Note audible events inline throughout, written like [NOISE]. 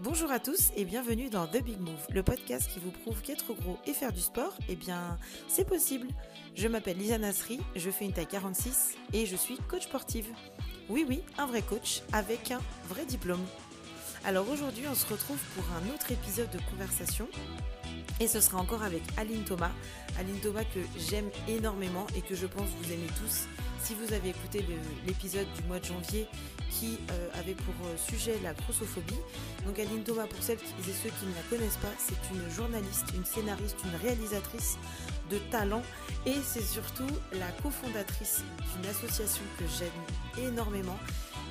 Bonjour à tous et bienvenue dans The Big Move, le podcast qui vous prouve qu'être gros et faire du sport, eh bien, c'est possible. Je m'appelle Lisa Nasri, je fais une taille 46 et je suis coach sportive. Oui, oui, un vrai coach avec un vrai diplôme. Alors aujourd'hui, on se retrouve pour un autre épisode de conversation et ce sera encore avec Aline Thomas. Aline Thomas que j'aime énormément et que je pense vous aimez tous. Si vous avez écouté l'épisode du mois de janvier qui euh, avait pour euh, sujet la grossophobie. Donc Aline Thomas, pour celles et ceux qui ne la connaissent pas, c'est une journaliste, une scénariste, une réalisatrice de talent et c'est surtout la cofondatrice d'une association que j'aime énormément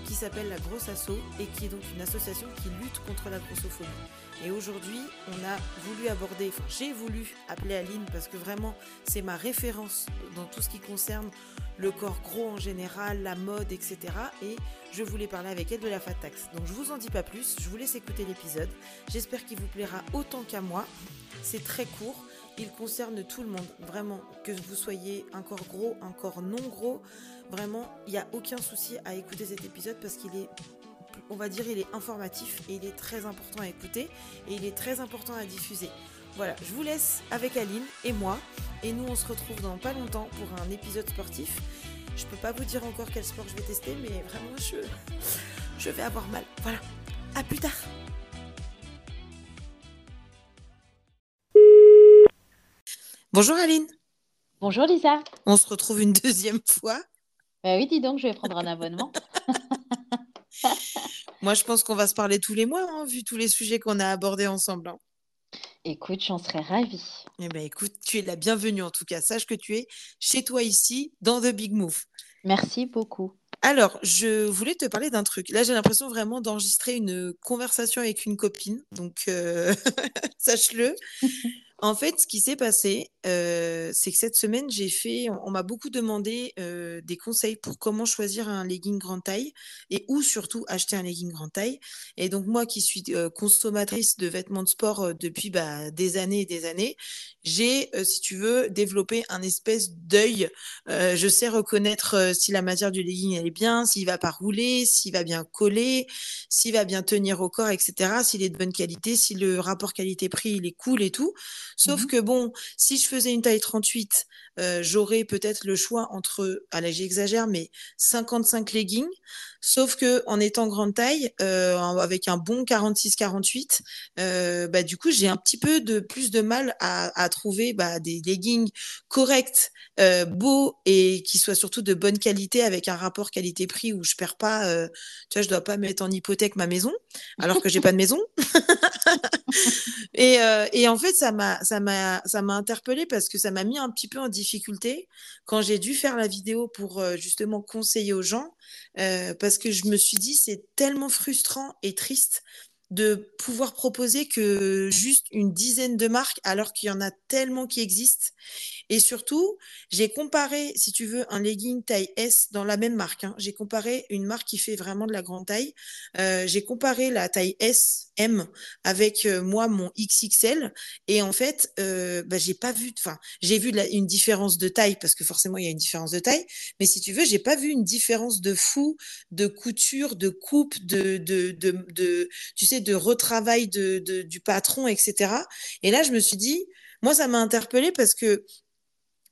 qui s'appelle la Grosse Asso et qui est donc une association qui lutte contre la grossophobie. Et aujourd'hui, on a voulu aborder, j'ai voulu appeler Aline parce que vraiment c'est ma référence dans tout ce qui concerne le corps gros en général, la mode, etc. Et je voulais parler avec elle de la fat tax. Donc je vous en dis pas plus, je vous laisse écouter l'épisode. J'espère qu'il vous plaira autant qu'à moi. C'est très court, il concerne tout le monde, vraiment, que vous soyez un corps gros, un corps non gros. Vraiment, il n'y a aucun souci à écouter cet épisode parce qu'il est on va dire, il est informatif et il est très important à écouter et il est très important à diffuser. Voilà, je vous laisse avec Aline et moi et nous on se retrouve dans pas longtemps pour un épisode sportif. Je peux pas vous dire encore quel sport je vais tester mais vraiment je vais avoir mal. Voilà, à plus tard. Bonjour Aline. Bonjour Lisa. On se retrouve une deuxième [LAUGHS] fois. Bah oui, dis donc, je vais prendre un abonnement. [LAUGHS] Moi, je pense qu'on va se parler tous les mois, hein, vu tous les sujets qu'on a abordés ensemble. Hein. Écoute, j'en serais ravie. Eh ben, écoute, tu es la bienvenue en tout cas. Sache que tu es chez toi ici, dans The Big Move. Merci beaucoup. Alors, je voulais te parler d'un truc. Là, j'ai l'impression vraiment d'enregistrer une conversation avec une copine. Donc, euh, [LAUGHS] sache-le. En fait, ce qui s'est passé, euh, c'est que cette semaine, j'ai fait, on, m'a beaucoup demandé euh, des conseils pour comment choisir un legging grande taille et où surtout acheter un legging grande taille. Et donc moi, qui suis euh, consommatrice de vêtements de sport depuis bah, des années et des années, j'ai, si tu veux, développé un espèce d'œil. je sais reconnaître si la matière du legging elle est bien, s'il va pas rouler, s'il va bien coller, s'il va bien tenir au corps, etc. S'il est de bonne qualité, si le rapport qualité-prix il est cool et tout. Sauf mmh que bon, si je faisais une taille 38, euh, j'aurais peut-être le choix entre, allez, j'exagère, mais 55 leggings. Sauf que en étant grande taille, euh, avec un bon 46-48, euh, bah, du coup, j'ai un petit peu de plus de mal à, trouver bah, des leggings corrects, beaux et qui soient surtout de bonne qualité avec un rapport qualité-prix où je perds pas, tu vois, je dois pas mettre en hypothèque ma maison alors que j'ai pas de maison. [LAUGHS] et, et, en fait, ça m'a, ça m'a, ça m'a interpellée parce que ça m'a mis un petit peu en difficulté quand j'ai dû faire la vidéo pour justement conseiller aux gens parce que je me suis dit, c'est tellement frustrant et triste de pouvoir proposer que juste une dizaine de marques alors qu'il y en a tellement qui existent. Et surtout, j'ai comparé, si tu veux, un legging taille S dans la même marque. Hein. J'ai comparé une marque qui fait vraiment de la grande taille. Euh, j'ai comparé la taille S, M avec euh, moi mon XXL. Et en fait, euh, bah, j'ai pas vu, enfin, j'ai vu une différence de taille parce que forcément il y a une différence de taille. Mais si tu veux, j'ai pas vu une différence de fou, de couture, de coupe, de, de, de, de tu sais, de retravail de, du patron, etc. Et là, je me suis dit, moi, ça m'a interpellée parce que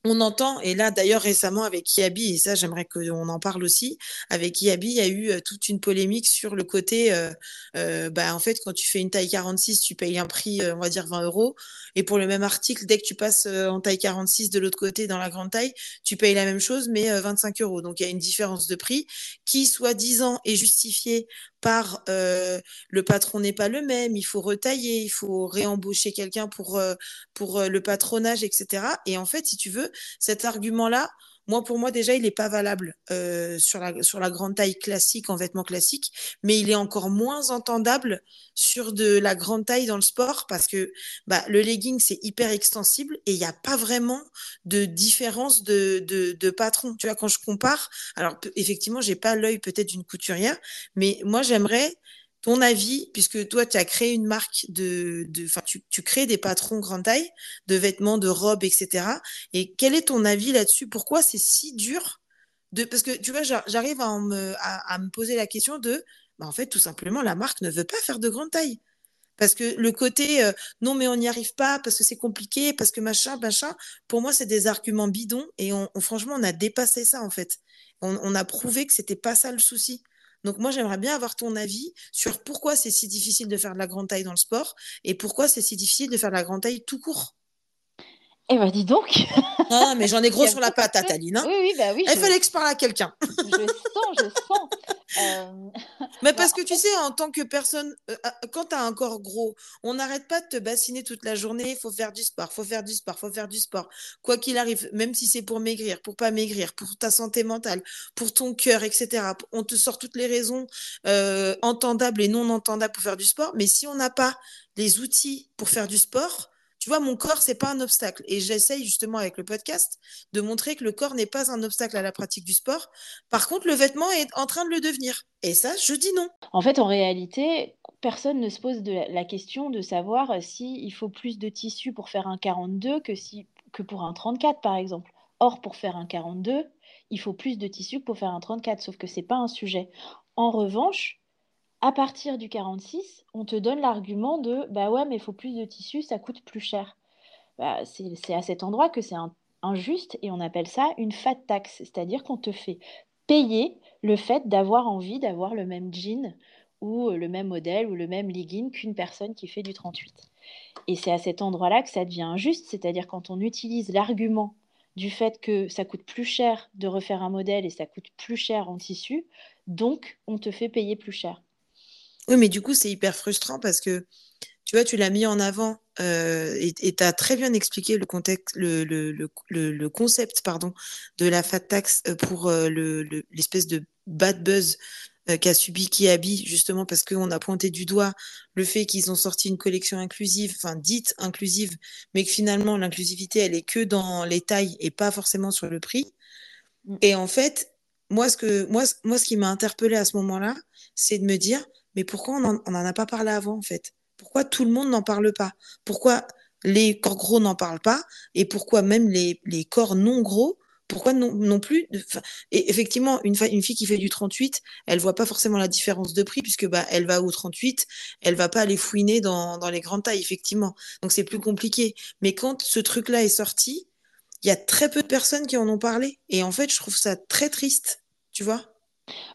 on entend, et là d'ailleurs récemment avec Yabi, et ça j'aimerais qu'on en parle aussi, avec Yabi, il y a eu euh, toute une polémique sur le côté, euh, euh, bah, en fait quand tu fais une taille 46, tu payes un prix, on va dire 20 euros, et pour le même article, dès que tu passes en taille 46 de l'autre côté dans la grande taille, tu payes la même chose, mais 25 euros. Donc il y a une différence de prix qui, soi-disant, est justifiée par le patron n'est pas le même, il faut retailler, il faut réembaucher quelqu'un pour, pour le patronage, etc. Et en fait, si tu veux, cet argument-là, moi, pour moi, déjà, il n'est pas valable euh, sur, la, grande taille classique, en vêtements classiques, mais il est encore moins entendable sur de la grande taille dans le sport parce que bah, le legging, c'est hyper extensible et il n'y a pas vraiment de différence de, de, de, patron. Tu vois, quand je compare, alors effectivement, j'ai pas l'œil peut-être d'une couturière, mais moi, j'aimerais ton avis, puisque toi, tu as créé une marque de, enfin, tu, tu, crées des patrons grande taille, de vêtements, de robes, etc. Et quel est ton avis là-dessus? Pourquoi c'est si dur de, parce que tu vois, j'arrive à me, à, me poser la question de, bah, en fait, tout simplement, la marque ne veut pas faire de grande taille. Parce que le côté euh, non, mais on n'y arrive pas, parce que c'est compliqué, parce que machin, machin, pour moi, c'est des arguments bidons. Et on, franchement, on a dépassé ça, en fait. On, a prouvé que c'était pas ça le souci. Donc moi, j'aimerais bien avoir ton avis sur pourquoi c'est si difficile de faire de la grande taille dans le sport et pourquoi c'est si difficile de faire de la grande taille tout court. Eh ben dis donc Non, mais j'en ai [LAUGHS] gros sur la patate, Aline. Hein. oui, oui, bah oui. Il fallait que je parle à quelqu'un. [LAUGHS] je sens, je sens. Euh, mais parce que tu sais, en tant que personne, euh, ah, quand tu as un corps gros, on n'arrête pas de te bassiner toute la journée. Il faut faire du sport, faut faire du sport, faut faire du sport. Quoi qu'il arrive, même si c'est pour maigrir, pour pas maigrir, pour ta santé mentale, pour ton cœur, etc. On te sort toutes les raisons euh, entendables et non entendables pour faire du sport. Mais si on n'a pas les outils pour faire du sport, tu vois, mon corps, c'est pas un obstacle. Et j'essaye justement avec le podcast de montrer que le corps n'est pas un obstacle à la pratique du sport. Par contre, le vêtement est en train de le devenir. Et ça, je dis non. En fait, en réalité, personne ne se pose la question de savoir s'il il faut plus de tissu pour faire un 42 que, si, que pour un 34, par exemple. Or, pour faire un 42, il faut plus de tissu que pour faire un 34, sauf que ce n'est pas un sujet. En revanche, à partir du 46, on te donne l'argument de bah ouais, mais il faut plus de tissu, ça coûte plus cher. Bah, c'est à cet endroit que c'est injuste et on appelle ça une fat tax, c'est-à-dire qu'on te fait payer le fait d'avoir envie d'avoir le même jean ou le même modèle ou le même legging qu'une personne qui fait du 38. Et c'est à cet endroit-là que ça devient injuste, c'est-à-dire quand on utilise l'argument du fait que ça coûte plus cher de refaire un modèle et ça coûte plus cher en tissu, donc on te fait payer plus cher. Oui, mais du coup, c'est hyper frustrant parce que tu vois, tu l'as mis en avant euh, et tu as très bien expliqué le, contexte, le, le, le, concept pardon, de la fat tax euh, pour euh, l'espèce de bad buzz qu'a subi Kiabi, justement parce qu'on a pointé du doigt le fait qu'ils ont sorti une collection inclusive, enfin dite inclusive, mais que finalement l'inclusivité, elle est que dans les tailles et pas forcément sur le prix. Mm. Et en fait, moi, ce, que, moi, moi, ce qui m'a interpellé à ce moment-là, c'est de me dire, mais pourquoi on n'en a pas parlé avant, en fait? Pourquoi tout le monde n'en parle pas? Pourquoi les corps gros n'en parlent pas? Et pourquoi même les, corps non gros pourquoi non, non plus et Effectivement, une, une, fille qui fait du 38, elle voit pas forcément la différence de prix puisque bah, elle va au 38, elle va pas aller fouiner dans, dans les grandes tailles, effectivement. Donc c'est plus compliqué. Mais quand ce truc-là est sorti, il y a très peu de personnes qui en ont parlé. Et en fait, je trouve ça très triste, tu vois?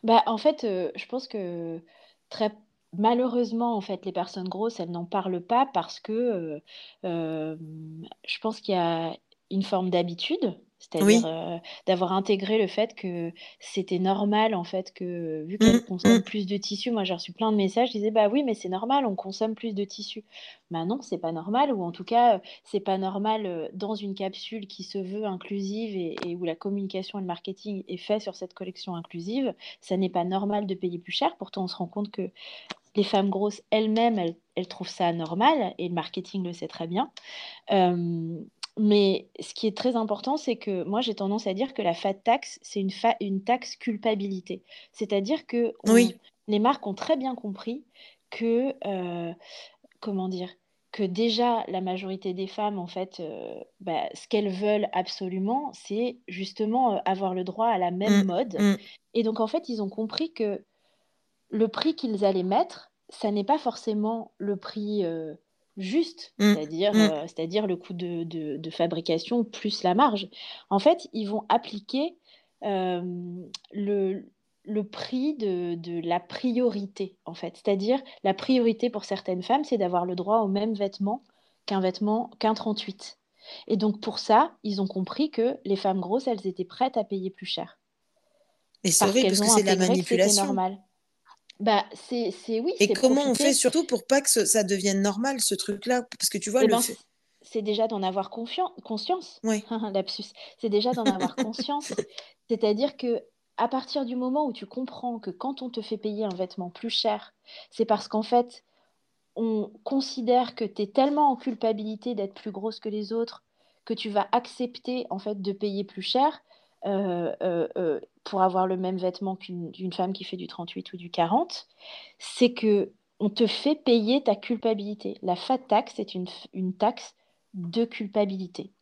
Bah, en fait, euh, je pense que très malheureusement, en fait, les personnes grosses, elles n'en parlent pas parce que euh, euh, je pense qu'il y a une forme d'habitude c'est-à-dire euh, d'avoir intégré le fait que c'était normal, en fait, que vu qu'elle mmh, consomme mmh. plus de tissu, moi j'ai reçu plein de messages, je disais bah oui, mais c'est normal, on consomme plus de tissu. Bah non, c'est pas normal, ou en tout cas, c'est pas normal euh, dans une capsule qui se veut inclusive et, où la communication et le marketing est fait sur cette collection inclusive, ça n'est pas normal de payer plus cher. Pourtant, on se rend compte que les femmes grosses elles-mêmes, elles, trouvent ça normal et le marketing le sait très bien. Euh, mais ce qui est très important, c'est que moi, j'ai tendance à dire que la fat tax, c'est une, une taxe culpabilité. C'est-à-dire que les marques ont très bien compris que, euh, comment dire, que déjà la majorité des femmes, en fait, euh, bah, ce qu'elles veulent absolument, c'est justement euh, avoir le droit à la même mmh, mode. Mmh. Et donc, en fait, ils ont compris que le prix qu'ils allaient mettre, ça n'est pas forcément le prix juste, mmh. c'est-à-dire mmh. euh, c'est-à-dire le coût de, de, fabrication plus la marge. En fait, ils vont appliquer euh, le, le prix de, de, la priorité, en fait. C'est-à-dire la priorité pour certaines femmes, c'est d'avoir le droit au même vêtement qu'un vêtement qu'un 38. Et donc pour ça, ils ont compris que les femmes grosses, elles étaient prêtes à payer plus cher. Et c'est vrai parce que c'est la manipulation. normal. Bah, c'est, c'est oui. Et comment on fait surtout pour pas que ça devienne normal, ce truc-là? Parce que tu vois, eh le ben, c'est déjà d'en avoir conscience. Oui. [LAUGHS] Lapsus. C'est déjà d'en avoir [LAUGHS] conscience. C'est-à-dire que à partir du moment où tu comprends que quand on te fait payer un vêtement plus cher, c'est parce qu'en fait, on considère que tu es tellement en culpabilité d'être plus grosse que les autres que tu vas accepter en fait de payer plus cher pour avoir le même vêtement qu'une femme qui fait du 38 ou du 40, c'est que on te fait payer ta culpabilité. La fat tax est une, une taxe de culpabilité.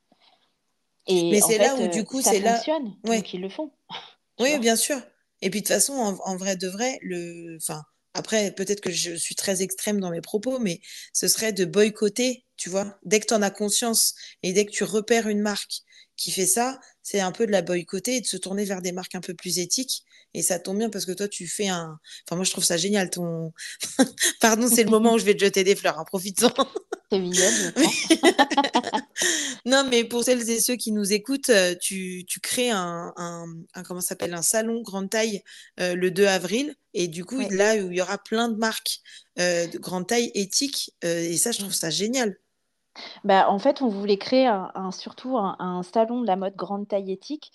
Et Mais c'est là où du coup ça fonctionne, là... donc ils le font. [LAUGHS] Oui, bien sûr. Et puis de toute façon, en, vrai de vrai, le, enfin, après, peut-être que je suis très extrême dans mes propos, mais ce serait de boycotter, tu vois. Dès que tu en as conscience et dès que tu repères une marque qui fait ça, c'est un peu de la boycotter et de se tourner vers des marques un peu plus éthiques. Et ça tombe bien parce que toi, tu fais un. Enfin, moi, je trouve ça génial. Ton. [LAUGHS] Pardon, c'est le moment où je vais te jeter des fleurs. Hein, Profites-en. [LAUGHS] C'est [LAUGHS] non, mais pour celles et ceux qui nous écoutent, euh, tu, tu crées un, un, comment s'appelle un salon grande taille euh, le 2 avril. Et du coup, là où il y aura plein de marques euh, de grande taille éthique. et ça, je trouve ça génial. Bah, en fait, on voulait créer surtout un, salon de la mode grande taille éthique.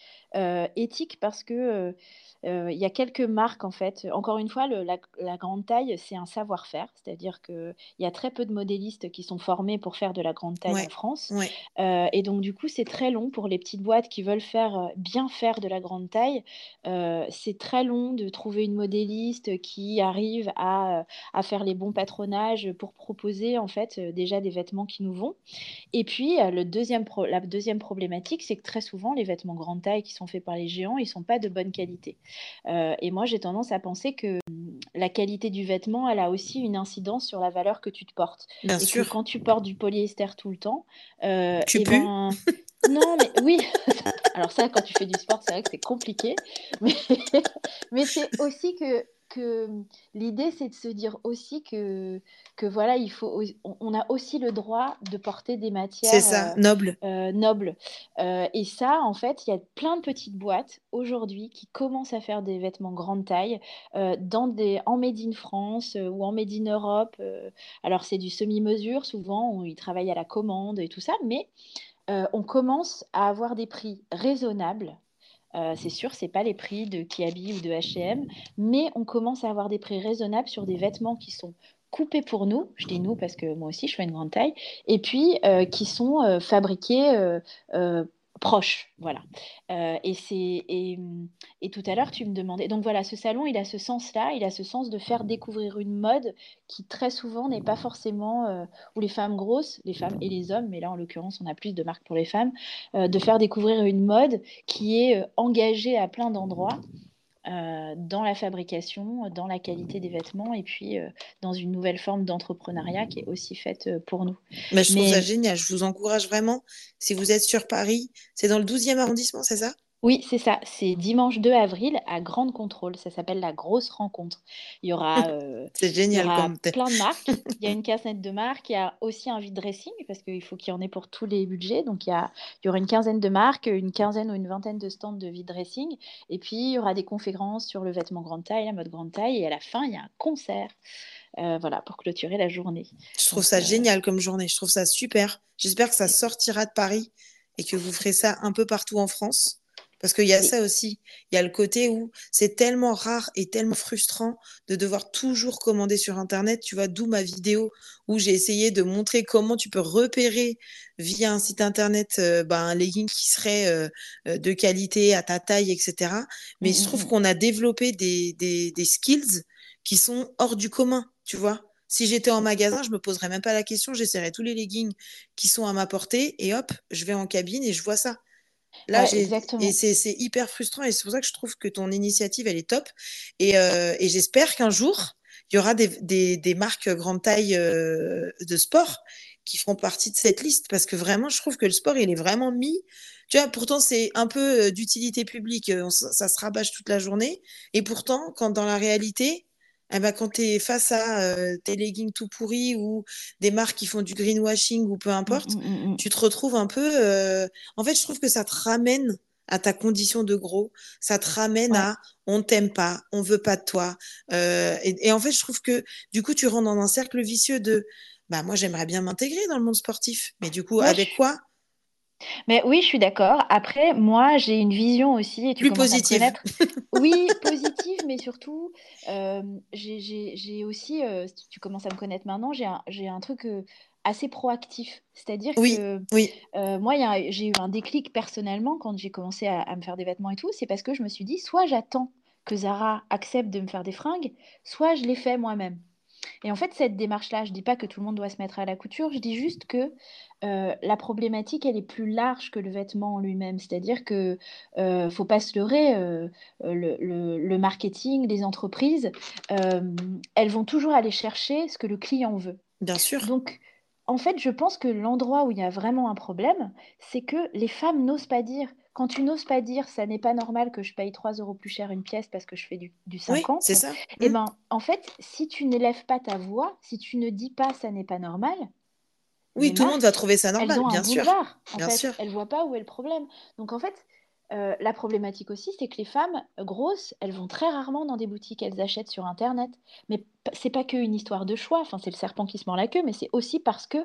Éthique parce que il y a quelques marques, en fait. Encore une fois, la, grande taille, c'est un savoir-faire. C'est-à-dire qu'il y a très peu de modélistes qui sont formés pour faire de la grande taille en France. et donc, du coup, c'est très long pour les petites boîtes qui veulent faire, bien faire de la grande taille. c'est très long de trouver une modéliste qui arrive à, à, faire les bons patronages pour proposer, en fait, déjà des vêtements qui nous vont. Et puis, le deuxième la deuxième problématique, c'est que très souvent, les vêtements grande taille qui sont faits par les géants, ils ne sont pas de bonne qualité. Euh, et moi, j'ai tendance à penser que la qualité du vêtement, elle a aussi une incidence sur la valeur que tu te portes. Bien et sûr. Que quand tu portes du polyester tout le temps, euh, tu eh pues. Ben, non, mais oui. [LAUGHS] Alors ça, quand tu fais du sport, c'est vrai que c'est compliqué. Mais, [LAUGHS] mais c'est aussi que que l'idée, c'est de se dire aussi que, que voilà, il faut, on, a aussi le droit de porter des matières ça, euh, nobles. Euh, nobles. Euh, et ça, en fait, il y a plein de petites boîtes aujourd'hui qui commencent à faire des vêtements grande taille dans des, en Made in France ou en Made in Europe. alors, c'est du semi-mesure, souvent, ils travaillent à la commande et tout ça, mais on commence à avoir des prix raisonnables euh, c'est sûr, c'est pas les prix de Kiabi ou de H&M, mais on commence à avoir des prix raisonnables sur des vêtements qui sont coupés pour nous, je dis nous parce que moi aussi je fais une grande taille, et puis euh, qui sont euh, fabriqués proche. Voilà. Euh, et, c'est, et, tout à l'heure, tu me demandais. Donc voilà, ce salon, il a ce sens-là, il a ce sens de faire découvrir une mode qui très souvent n'est pas forcément, euh, où les femmes grosses, les femmes et les hommes, mais là en l'occurrence, on a plus de marques pour les femmes, euh, de faire découvrir une mode qui est engagée à plein d'endroits euh, dans la fabrication, dans la qualité des vêtements et puis euh, dans une nouvelle forme d'entrepreneuriat qui est aussi faite euh, pour nous. Mais je trouve ça génial. Je vous encourage vraiment. Si vous êtes sur Paris, c'est dans le 12e arrondissement, c'est ça? Oui, c'est ça. C'est dimanche 2 avril à Grande Contrôle. Ça s'appelle la grosse rencontre. Il y aura, [LAUGHS] euh, c'est génial plein de marques. Il y a [LAUGHS] une quinzaine de marques. Il y a aussi un vide dressing parce qu'il faut qu'il y en ait pour tous les budgets. Donc il y, a, il y aura une quinzaine de marques, une quinzaine ou une vingtaine de stands de vide dressing. Et puis il y aura des conférences sur le vêtement grande taille, la mode grande taille. Et à la fin, il y a un concert. Euh, voilà, pour clôturer la journée. Je trouve ça euh, génial comme journée. Je trouve ça super. J'espère que ça sortira de Paris et que vous ferez ça un peu partout en France. Parce qu'il y a ça aussi. Il y a le côté où c'est tellement rare et tellement frustrant de devoir toujours commander sur Internet. Tu vois, d'où ma vidéo où j'ai essayé de montrer comment tu peux repérer via un site Internet euh, bah, un legging qui serait euh, euh, de qualité à ta taille, etc. Mais je trouve mmh, mmh, mmh. qu'on a développé des, des, des skills qui sont hors du commun, tu vois. Si j'étais en magasin, je me poserais même pas la question, j'essaierais tous les leggings qui sont à ma portée et hop, je vais en cabine et je vois ça. Là, et c'est hyper frustrant et c'est pour ça que je trouve que ton initiative, elle est top. Et, euh, et j'espère qu'un jour, il y aura des, des, des marques grande taille euh, de sport qui feront partie de cette liste parce que vraiment, je trouve que le sport, il est vraiment mis. Tu vois, pourtant, c'est un peu euh, d'utilité publique, ça se rabâche toute la journée. Et pourtant, quand dans la réalité, eh ben, quand tu es face à euh, tes leggings tout pourris ou des marques qui font du greenwashing ou peu importe, mmh, mmh, mmh, tu te retrouves un peu. Euh, en fait, je trouve que ça te ramène à ta condition de gros, ça te ramène à on t'aime pas, on veut pas de toi. Euh, et, en fait, je trouve que du coup, tu rentres dans un cercle vicieux de bah moi j'aimerais bien m'intégrer dans le monde sportif, mais du coup, avec quoi mais oui, je suis d'accord. Après, moi, j'ai une vision aussi. Et tu Plus positive. oui, positive, mais surtout, euh, j'ai aussi, euh, tu commences à me connaître maintenant, j'ai un, un, truc euh, assez proactif. C'est-à-dire que oui. moi, j'ai eu un déclic personnellement quand j'ai commencé à, à, me faire des vêtements et tout. C'est parce que je me suis dit, soit j'attends que Zara accepte de me faire des fringues, soit je les fais moi-même. Et en fait, cette démarche-là, je ne dis pas que tout le monde doit se mettre à la couture, je dis juste que euh, la problématique, elle est plus large que le vêtement en lui-même. C'est-à-dire que euh, faut pas se leurrer, euh, le, le, marketing, les entreprises, elles vont toujours aller chercher ce que le client veut. Bien sûr. Donc, en fait, je pense que l'endroit où il y a vraiment un problème, c'est que les femmes n'osent pas dire. Quand tu n'oses pas dire, ça n'est pas normal que je paye 3 euros plus cher une pièce parce que je fais du, du 50. c'est ça. Et eh mmh. ben, en fait, si tu n'élèves pas ta voix, si tu ne dis pas ça n'est pas normal, oui, tout le monde va trouver ça normal, bien sûr. bien sûr. Elles voient pas où est le problème. Donc en fait, euh, la problématique aussi, c'est que les femmes grosses, elles vont très rarement dans des boutiques, elles achètent sur Internet. Mais c'est pas qu'une histoire de choix, enfin, c'est le serpent qui se mord la queue, mais c'est aussi parce que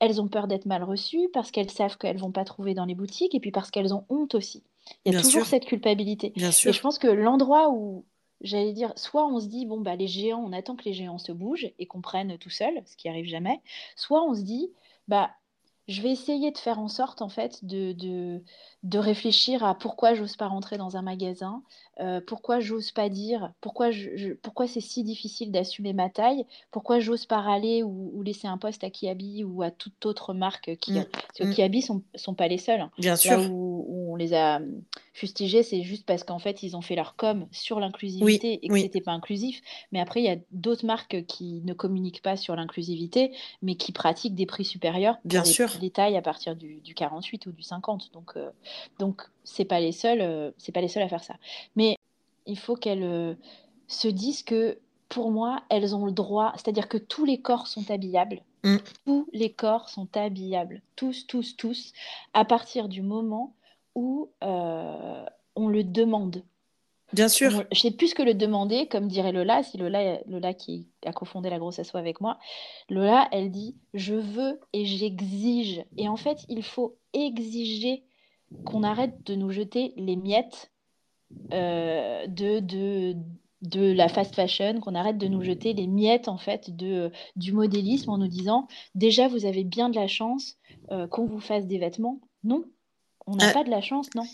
elles ont peur d'être mal reçues, parce qu'elles savent qu'elles vont pas trouver dans les boutiques, et puis parce qu'elles ont honte aussi. Il y a toujours cette culpabilité. Bien sûr. Et je pense que l'endroit où, j'allais dire, soit on se dit, bon, bah, les géants, on attend que les géants se bougent et qu'on prenne tout seul, ce qui arrive jamais, soit on se dit, bah, je vais essayer de faire en sorte, en fait, de, de, de réfléchir à pourquoi j'ose pas rentrer dans un magasin, euh, pourquoi j'ose pas dire, pourquoi, je, pourquoi c'est si difficile d'assumer ma taille, pourquoi j'ose pas râler ou, laisser un poste à Kiabi ou à toute autre marque qui, mmh. parce que mmh. Kiabi sont, sont pas les seuls. Hein. Bien sûr. où, on les a fustigés, c'est juste parce qu'en fait ils ont fait leur com sur l'inclusivité et que c'était pas inclusif. Mais après il y a d'autres marques qui ne communiquent pas sur l'inclusivité, mais qui pratiquent des prix supérieurs pour Bien les, sûr. les tailles à partir du, du 48 ou du 50. Donc euh, donc c'est pas les seuls, euh, c'est pas les seuls à faire ça. Mais il faut qu'elles euh, se disent que pour moi, elles ont le droit, c'est-à-dire que tous les corps sont habillables. Mm. Tous les corps sont habillables, tous, tous, tous, à partir du moment où euh, on le demande. Bien sûr. je sais plus que le demander, comme dirait Lola, si Lola, Lola qui a cofondé la grosse assoie avec moi, Lola, elle dit je veux et j'exige. Et en fait, il faut exiger qu'on arrête de nous jeter les miettes euh, de, de, de la fast fashion, qu'on arrête de nous jeter les miettes en fait de, du modélisme en nous disant déjà vous avez bien de la chance euh, qu'on vous fasse des vêtements. Non, on n'a euh, pas de la chance, non?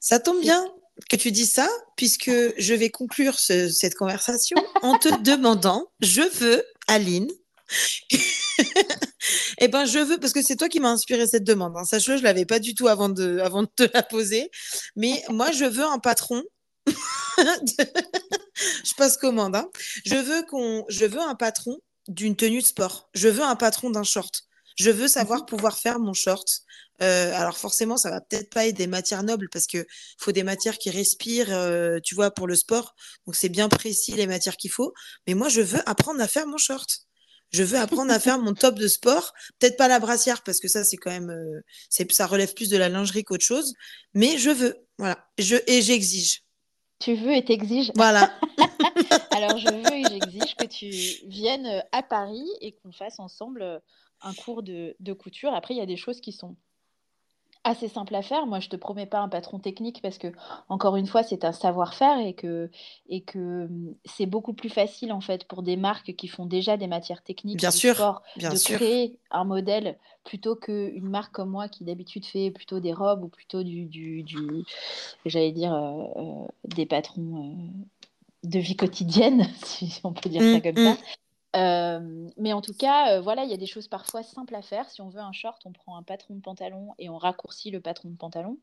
Ça tombe bien que tu dis ça, puisque je vais conclure cette conversation en te [LAUGHS] demandant, je veux, Aline, [LAUGHS] eh ben, je veux, parce que c'est toi qui m'as inspiré cette demande. Hein. Sache-le, je l'avais pas du tout avant de, avant de te la poser. Mais moi, je veux un patron. [LAUGHS] je passe commande. Hein. Je veux qu'on, je veux un patron d'une tenue de sport. Je veux un patron d'un short. Je veux savoir mhm. pouvoir faire mon short. Euh, alors forcément, ça va peut-être pas être des matières nobles parce que faut des matières qui respirent, euh, tu vois, pour le sport. Donc c'est bien précis les matières qu'il faut. Mais moi, je veux apprendre à faire mon short. Je veux apprendre à faire mon [LAUGHS] top de sport. Peut-être pas la brassière parce que ça, c'est quand même, euh, c'est, ça relève plus de la lingerie qu'autre chose. Mais je veux, voilà. Je, et j'exige. Tu veux et t'exiges. Voilà. [LAUGHS] Alors, je veux et j'exige que tu viennes à Paris et qu'on fasse ensemble un cours de, de couture. Après, il y a des choses qui sont assez simple à faire. Moi, je te promets pas un patron technique parce que, encore une fois, c'est un savoir-faire et que, et que hum, c'est beaucoup plus facile en fait pour des marques qui font déjà des matières techniques bien sûr, bien de sûr. créer un modèle plutôt qu'une marque comme moi qui d'habitude fait plutôt des robes ou plutôt du, du, du j'allais dire, euh, euh, des patrons. Euh, de vie quotidienne, [LAUGHS] si on peut dire ça mmh, comme ça. Euh, mais en tout cas, euh, voilà, il y a des choses parfois simples à faire. Si on veut un short, on prend un patron de pantalon et on raccourcit le patron de pantalon.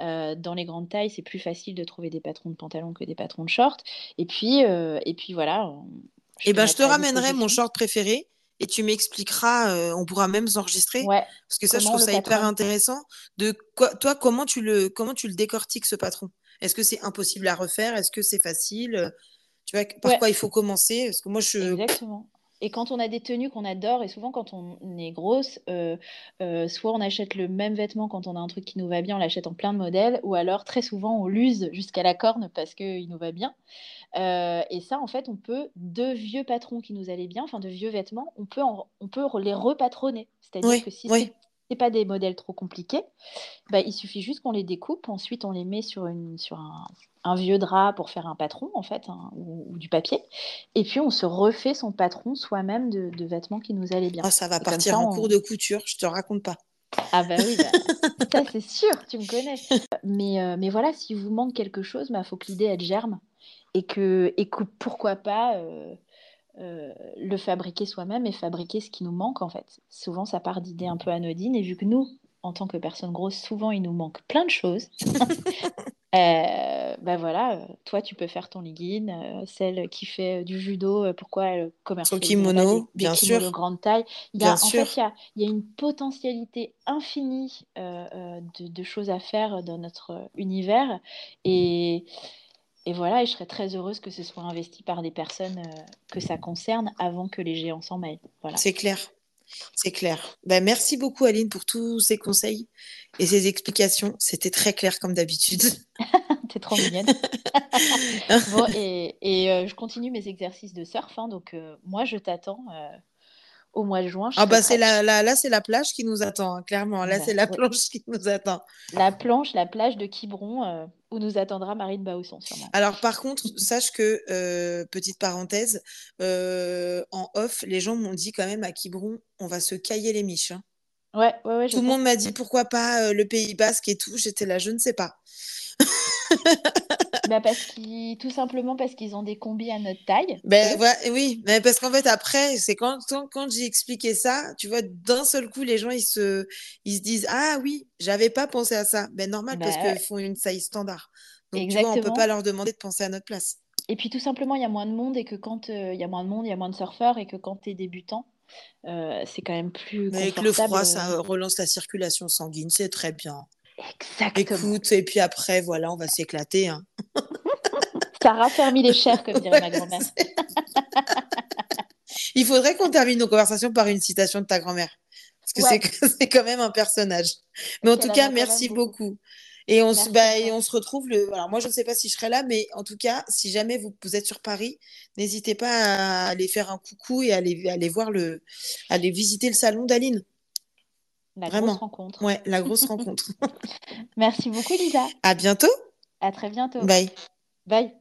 Euh, dans les grandes tailles, c'est plus facile de trouver des patrons de pantalon que des patrons de short. Et puis, et puis voilà. Je et eh ben, je te ramènerai mon short préféré et tu m'expliqueras. on pourra même s'enregistrer. Ouais. Parce que ça, je trouve ça hyper intéressant. De quoi, toi, comment tu le, comment tu le décortiques ce patron? Est-ce que c'est impossible à refaire? Est-ce que c'est facile? Tu vois, par quoi il faut commencer? Parce que moi, je. Exactement. Et quand on a des tenues qu'on adore, et souvent quand on est grosse, euh, euh, soit on achète le même vêtement quand on a un truc qui nous va bien, on l'achète en plein de modèles, ou alors très souvent on l'use jusqu'à la corne parce qu'il nous va bien. Euh, et ça, en fait, on peut, de vieux patrons qui nous allaient bien, enfin de vieux vêtements, on peut, on peut les repatronner. C'est-à-dire que si oui. c'est pas des modèles trop compliqués, bah, il suffit juste qu'on les découpe, ensuite on les met sur, une, sur un, un vieux drap pour faire un patron, en fait, hein, ou, du papier. Et puis, on se refait son patron soi-même de, vêtements qui nous allaient bien. Oh, ça va partir en cours de couture, je te raconte pas. Ah bah oui, bah, [LAUGHS] ça c'est sûr, tu me connais. Mais, euh, mais voilà, si vous manque quelque chose, il bah, faut que l'idée elle germe et que, et que pourquoi pas, euh, le fabriquer soi-même et fabriquer ce qui nous manque en fait. Souvent, ça part d'idées un peu anodines et vu que nous, en tant que personne grosse, souvent il nous manque plein de choses. [LAUGHS] Euh, ben voilà, euh, toi tu peux faire ton legging, euh, celle qui fait du judo, pourquoi elle commercialise son kimono, des, bien sûr, de grande taille? Il y a, en fait, il y, a, une potentialité infinie de, choses à faire dans notre univers et et voilà, et je serais très heureuse que ce soit investi par des personnes que ça concerne avant que les géants s'en mêlent. Voilà. C'est clair. C'est clair. Ben, merci beaucoup, Aline, pour tous ces conseils et ces explications. C'était très clair comme d'habitude. [LAUGHS] T'es trop mignonne. [LAUGHS] et, euh, je continue mes exercices de surf. Hein, donc, euh, moi, je t'attends euh, au mois de juin. Ah bah c'est la, là c'est la plage qui nous attend, hein, clairement. Là, bah, c'est la planche qui nous attend. La planche, la plage de Quiberon, euh, où nous attendra Marine Bausson, sûrement. Alors, par contre, sache que, euh, petite parenthèse, euh, en off, les gens m'ont dit quand même à Quiberon, on va se cailler les miches. Hein. Ouais, ouais, ouais. Tout le monde m'a dit pourquoi pas le Pays Basque et tout. J'étais là, je ne sais pas. [LAUGHS] bah parce qu'ils tout simplement parce qu'ils ont des combis à notre taille. Ben oui, mais parce qu'en fait après c'est quand quand, j'ai expliqué ça, tu vois d'un seul coup les gens ils se ils se disent ah oui j'avais pas pensé à ça, ben normal parce bah qu'ils font une taille standard. Donc Exactement. tu vois on peut pas leur demander de penser à notre place. Et puis tout simplement il y a moins de monde et que quand euh, il y a moins de monde il y a moins de surfeurs et que quand tu es débutant euh, c'est quand même plus. Mais avec le froid, ça euh. relance la circulation sanguine, c'est très bien. Exactement. Écoute, et puis après, voilà, on va s'éclater. Hein. [LAUGHS] Ça raffermit les chairs, comme dirait ma grand-mère. [LAUGHS] Il faudrait qu'on termine nos conversations par une citation de ta grand-mère. Parce que c'est quand même un personnage. Mais en tout cas, merci beaucoup. Et on, se, bah, et on se retrouve le. Alors, moi, je ne sais pas si je serai là, mais en tout cas, si jamais vous, vous êtes sur Paris, n'hésitez pas à aller faire un coucou et à aller, aller voir le. aller visiter le salon d'Aline. La grosse rencontre. Ouais, la [LAUGHS] grosse rencontre. Merci beaucoup, Lisa. À bientôt. À très bientôt. Bye. Bye.